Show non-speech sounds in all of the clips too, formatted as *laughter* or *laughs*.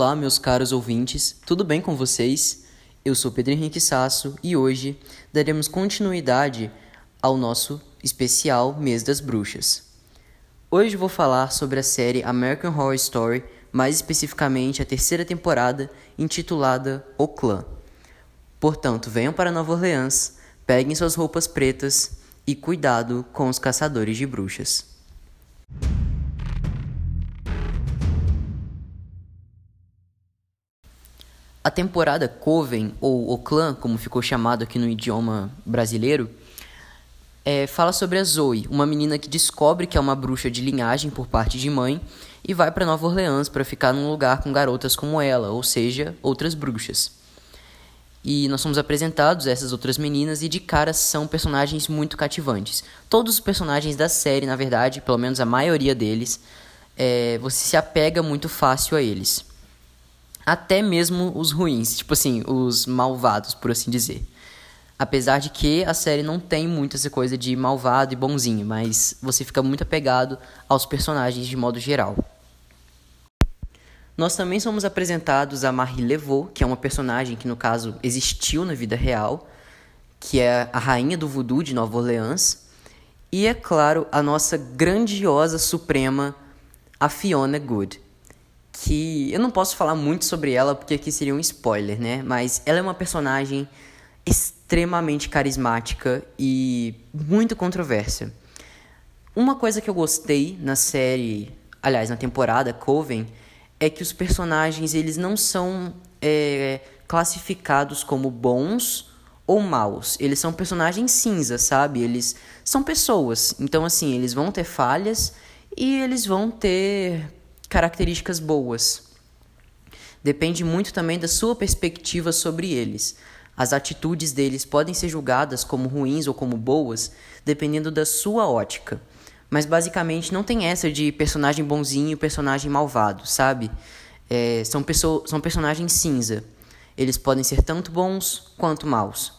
Olá, meus caros ouvintes, tudo bem com vocês? Eu sou Pedro Henrique Sasso e hoje daremos continuidade ao nosso especial Mês das Bruxas. Hoje vou falar sobre a série American Horror Story, mais especificamente a terceira temporada, intitulada O Clã. Portanto, venham para Nova Orleans, peguem suas roupas pretas e cuidado com os caçadores de bruxas. A temporada Coven, ou O Clã, como ficou chamado aqui no idioma brasileiro, é, fala sobre a Zoe, uma menina que descobre que é uma bruxa de linhagem por parte de mãe e vai para Nova Orleans para ficar num lugar com garotas como ela, ou seja, outras bruxas. E nós somos apresentados a essas outras meninas e de cara são personagens muito cativantes. Todos os personagens da série, na verdade, pelo menos a maioria deles, é, você se apega muito fácil a eles até mesmo os ruins, tipo assim, os malvados, por assim dizer. Apesar de que a série não tem muito essa coisa de malvado e bonzinho, mas você fica muito apegado aos personagens de modo geral. Nós também somos apresentados a Marie Levaux, que é uma personagem que no caso existiu na vida real, que é a rainha do voodoo de Nova Orleans, e é claro, a nossa grandiosa suprema, a Fiona Good que eu não posso falar muito sobre ela porque aqui seria um spoiler, né? Mas ela é uma personagem extremamente carismática e muito controversa. Uma coisa que eu gostei na série, aliás, na temporada Coven, é que os personagens eles não são é, classificados como bons ou maus. Eles são personagens cinza, sabe? Eles são pessoas. Então, assim, eles vão ter falhas e eles vão ter características boas. Depende muito também da sua perspectiva sobre eles. As atitudes deles podem ser julgadas como ruins ou como boas, dependendo da sua ótica. Mas basicamente não tem essa de personagem bonzinho e personagem malvado, sabe? É, são, pessoas, são personagens cinza. Eles podem ser tanto bons quanto maus.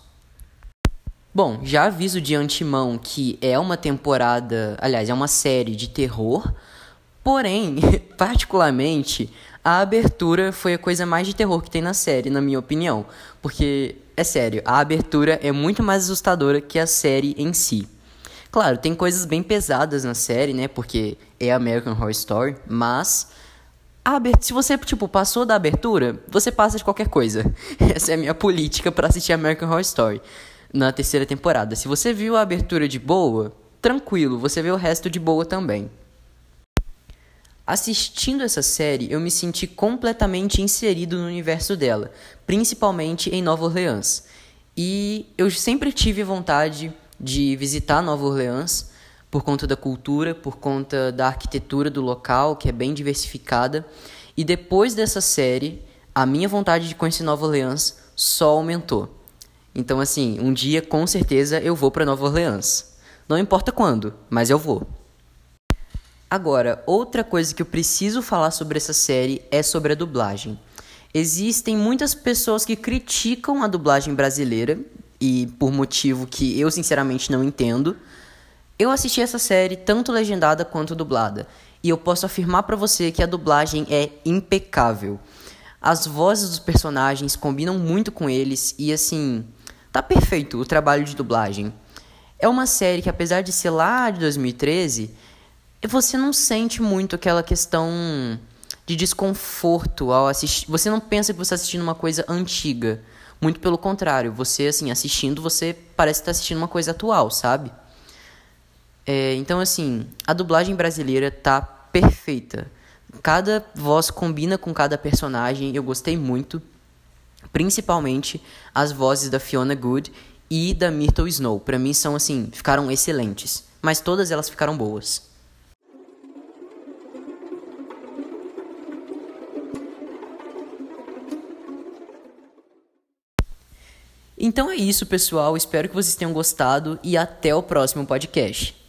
Bom, já aviso de antemão que é uma temporada, aliás, é uma série de terror, Porém, *laughs* particularmente, a abertura foi a coisa mais de terror que tem na série, na minha opinião. Porque, é sério, a abertura é muito mais assustadora que a série em si. Claro, tem coisas bem pesadas na série, né? Porque é American Horror Story, mas se você, tipo, passou da abertura, você passa de qualquer coisa. *laughs* Essa é a minha política para assistir American Horror Story na terceira temporada. Se você viu a abertura de boa, tranquilo, você vê o resto de boa também. Assistindo essa série, eu me senti completamente inserido no universo dela, principalmente em Nova Orleans. E eu sempre tive vontade de visitar Nova Orleans por conta da cultura, por conta da arquitetura do local, que é bem diversificada. E depois dessa série, a minha vontade de conhecer Nova Orleans só aumentou. Então, assim, um dia com certeza eu vou para Nova Orleans. Não importa quando, mas eu vou. Agora, outra coisa que eu preciso falar sobre essa série é sobre a dublagem. Existem muitas pessoas que criticam a dublagem brasileira e por motivo que eu sinceramente não entendo. Eu assisti essa série tanto legendada quanto dublada e eu posso afirmar para você que a dublagem é impecável. As vozes dos personagens combinam muito com eles e assim, tá perfeito o trabalho de dublagem. É uma série que apesar de ser lá de 2013, você não sente muito aquela questão de desconforto ao assistir. Você não pensa que você está assistindo uma coisa antiga. Muito pelo contrário, você, assim, assistindo, você parece estar tá assistindo uma coisa atual, sabe? É, então, assim, a dublagem brasileira tá perfeita. Cada voz combina com cada personagem, eu gostei muito. Principalmente as vozes da Fiona Good e da Myrtle Snow. Para mim são assim, ficaram excelentes. Mas todas elas ficaram boas. Então é isso, pessoal. Espero que vocês tenham gostado e até o próximo podcast.